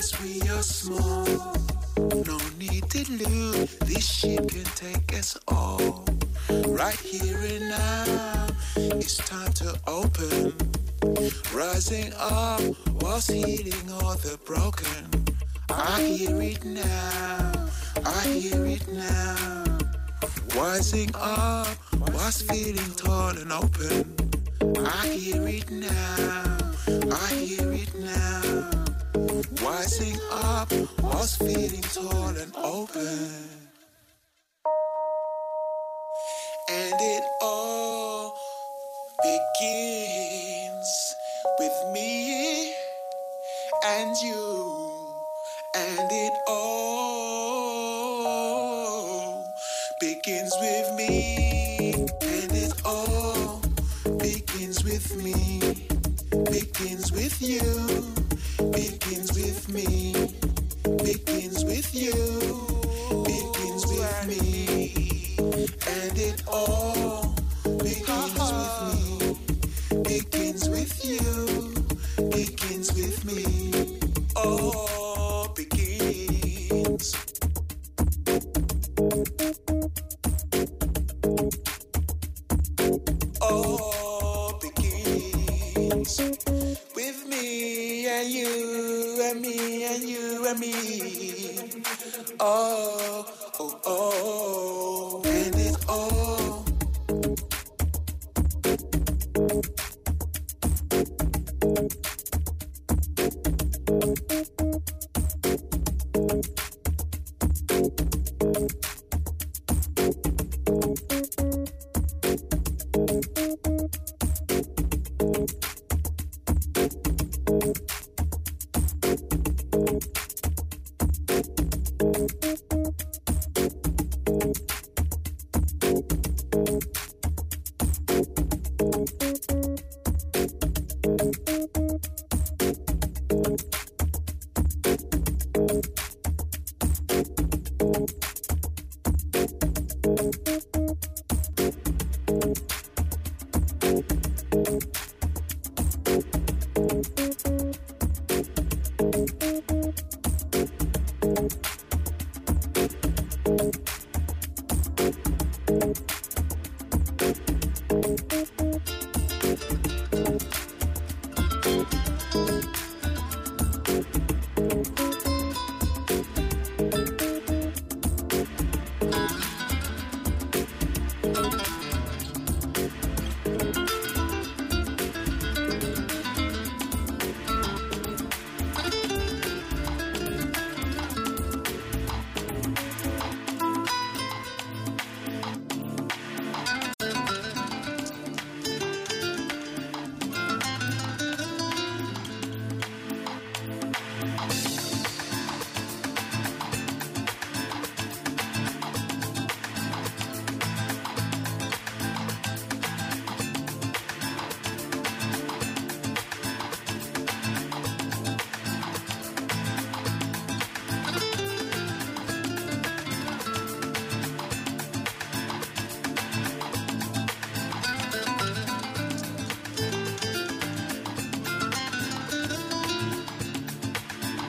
Yes, we are small. No need to lose, this ship can take us all. Right here and now, it's time to open. Rising up, was healing all the broken. I hear it now, I hear it now. Rising up, was feeling torn and open. I hear it now, I hear it now rising up was feeling tall and open. And it all begins with me and you, and it all begins with me, and it all begins with me, begins with you begins with me, begins with you, begins with me, and it all begins with me, begins.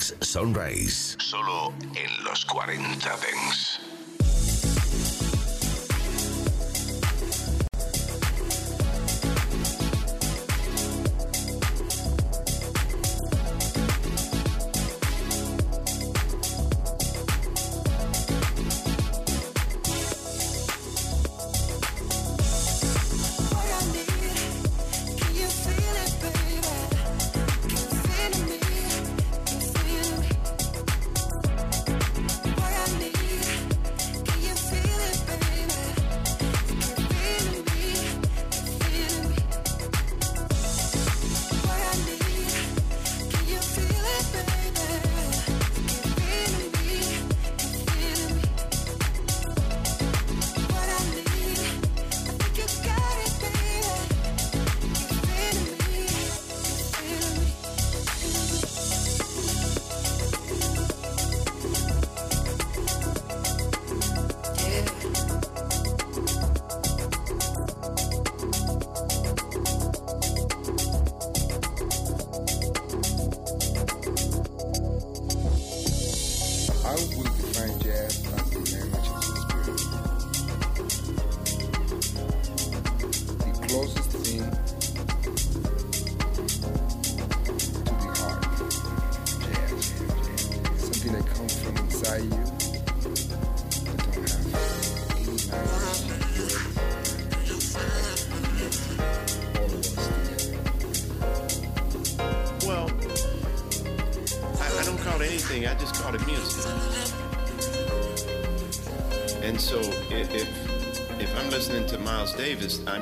Sunrise. Solo en los 40 Dents.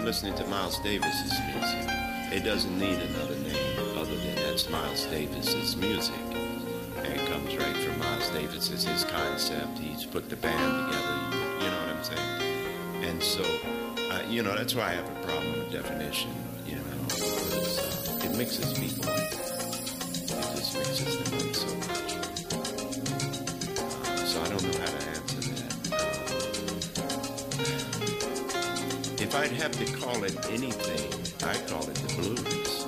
Listening to Miles Davis's music. It doesn't need another name other than that's Miles Davis's music. And it comes right from Miles Davis. It's his concept. He's put the band together. You know what I'm saying? And so, uh, you know, that's why I have a problem with definition. You know, uh, it mixes people. It just mixes them have to call it anything, I'd call it the blues.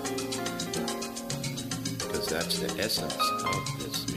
Because that's the essence of this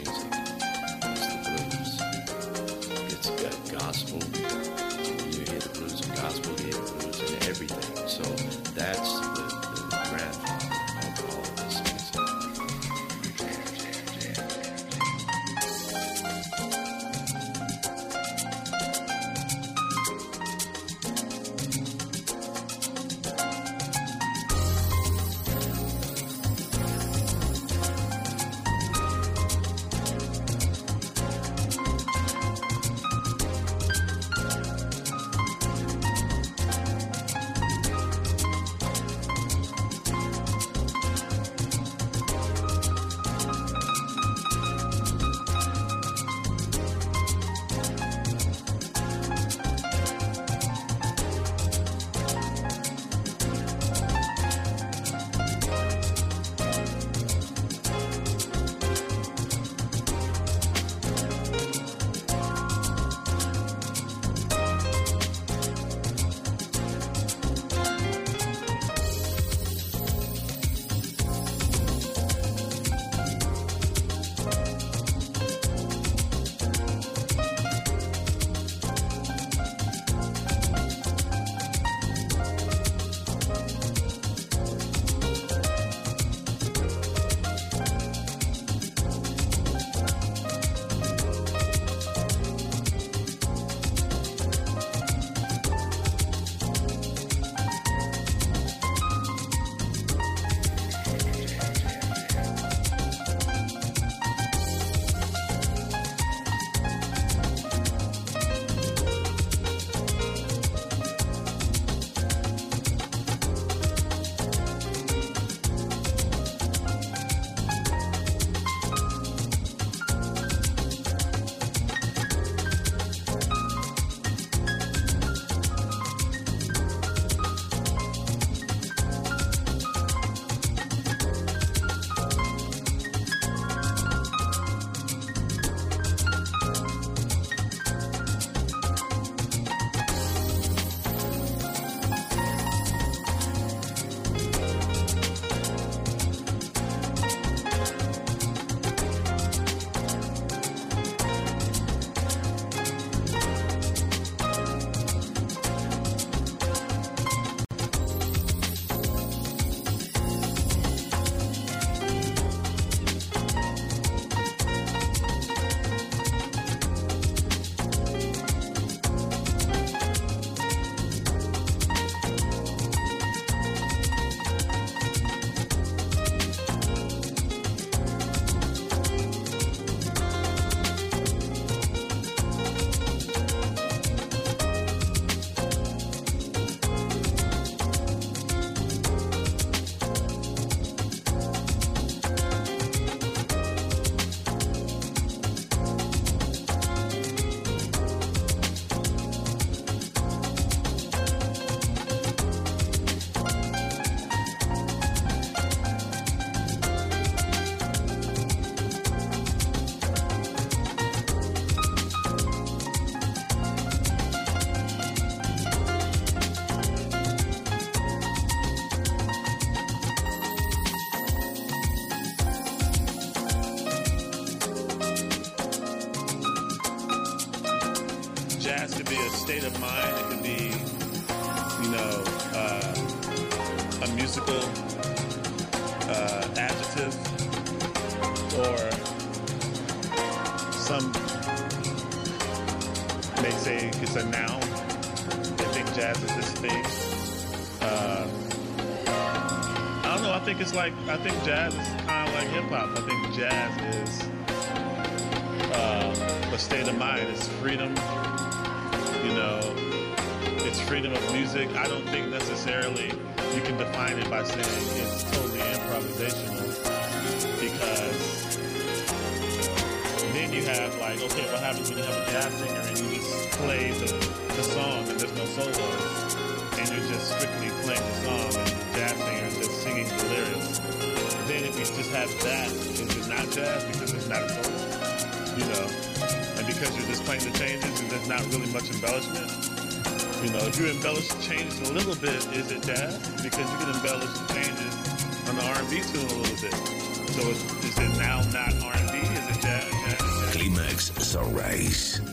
freedom. You know, it's freedom of music. I don't think necessarily you can define it by saying it's totally improvisational because then you have like, okay, what happens when you have a jazz singer and you just play the, the song and there's no solos and you're just strictly playing the song and the jazz singer is just singing the lyrics. Then if you just have that, is it not jazz because you're just playing the changes and there's not really much embellishment. You know, if you embellish the changes a little bit, is it jazz? Because you can embellish the changes on the R&B tune a little bit. So is, is it now not R&B? Is it jazz? jazz? Climax Sunrise.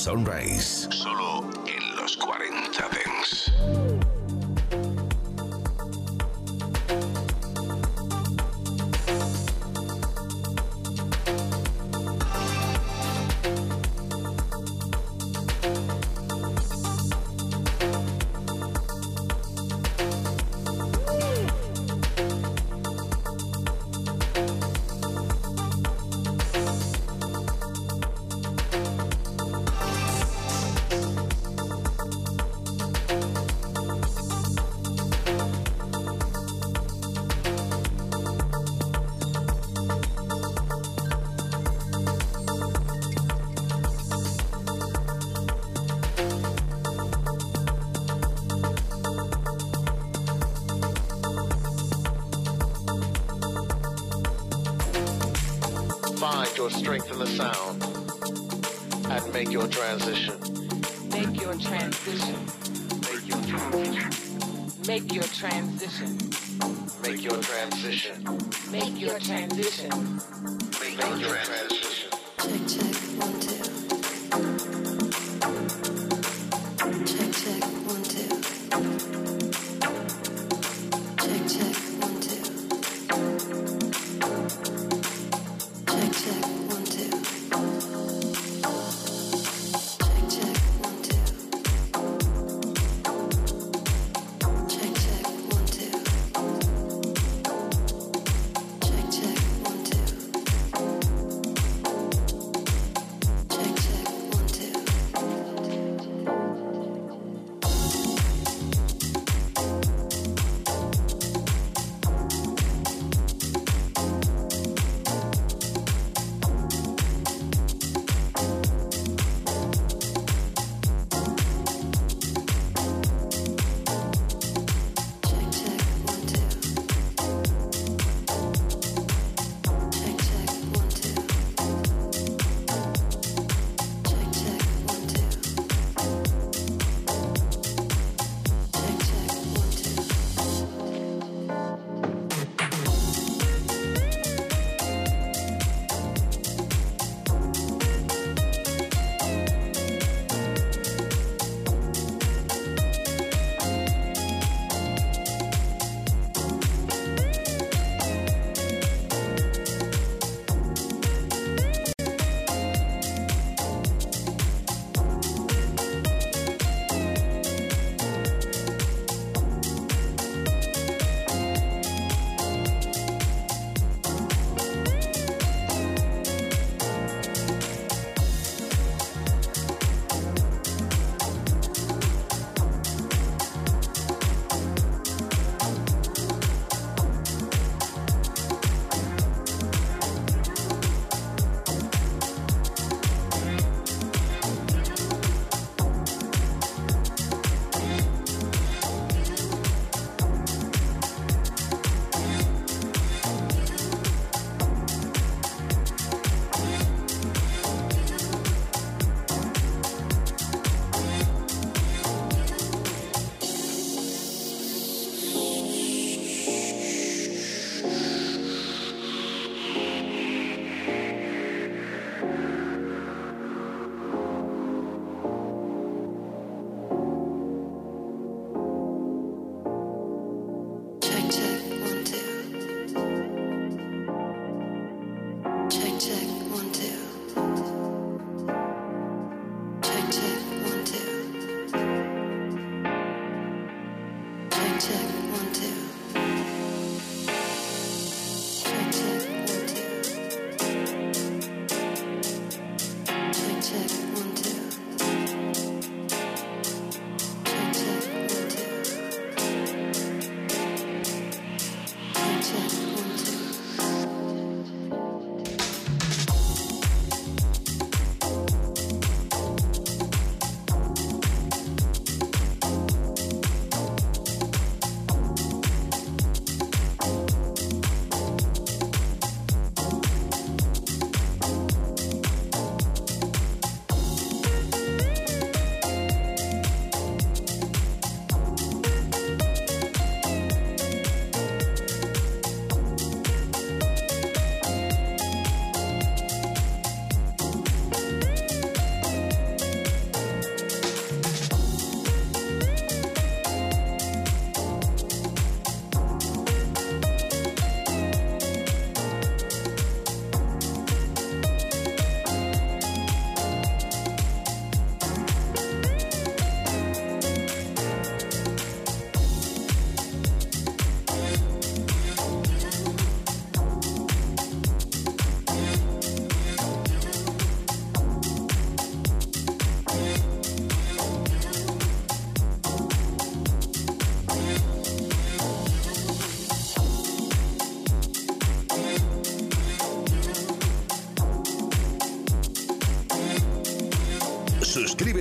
Sunrise. your strength in the sound and make your transition. Make your transition. Make your transition. Make your transition. Make your transition. Make your transition. Make your transition.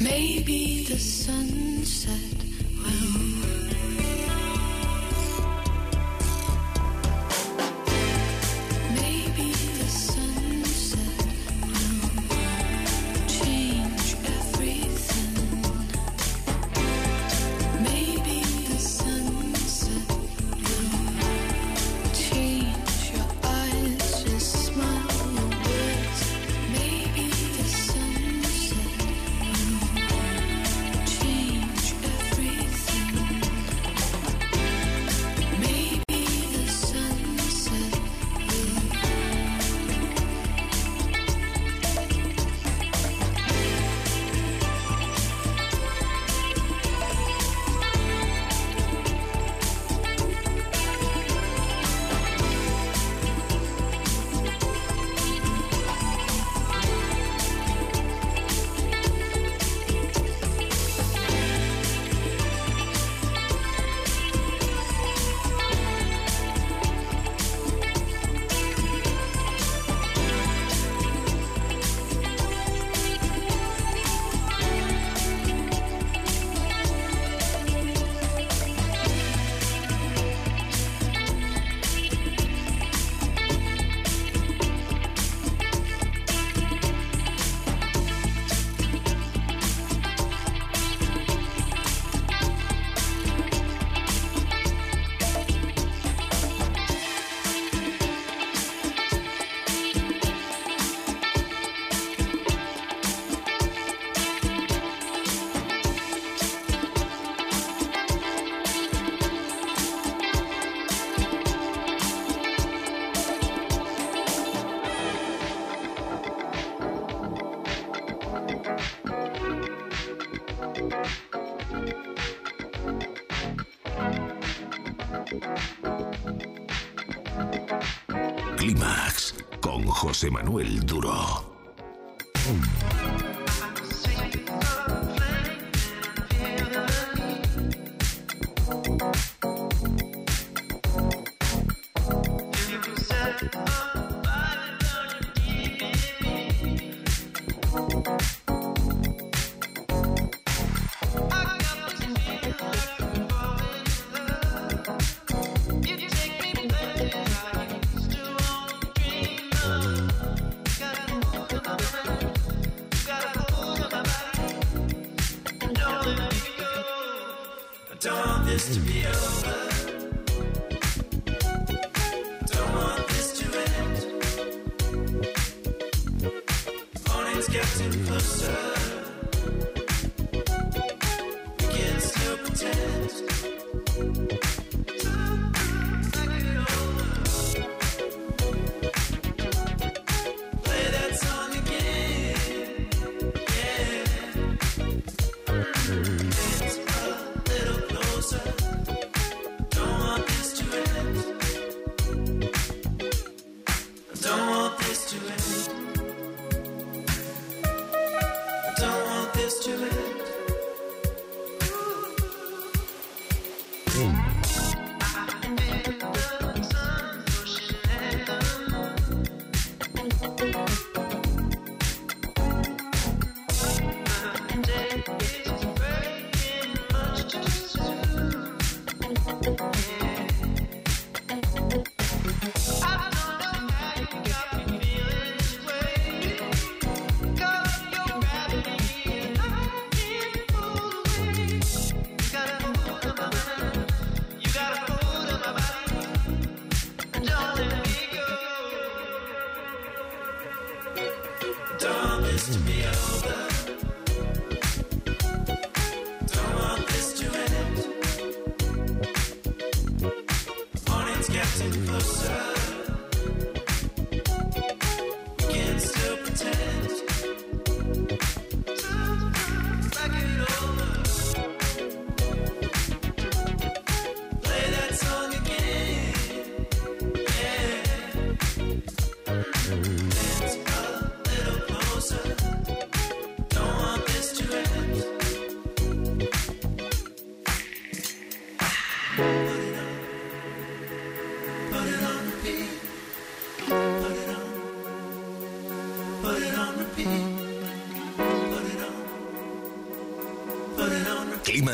Maybe the sunset will. Clímax con José Manuel Duro.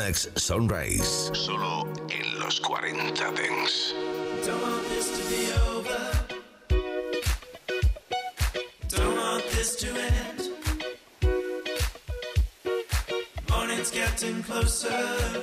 Climax Sunrise. Solo en los 40 Dance. Don't want this to be over. Don't want this to end. Morning's getting closer.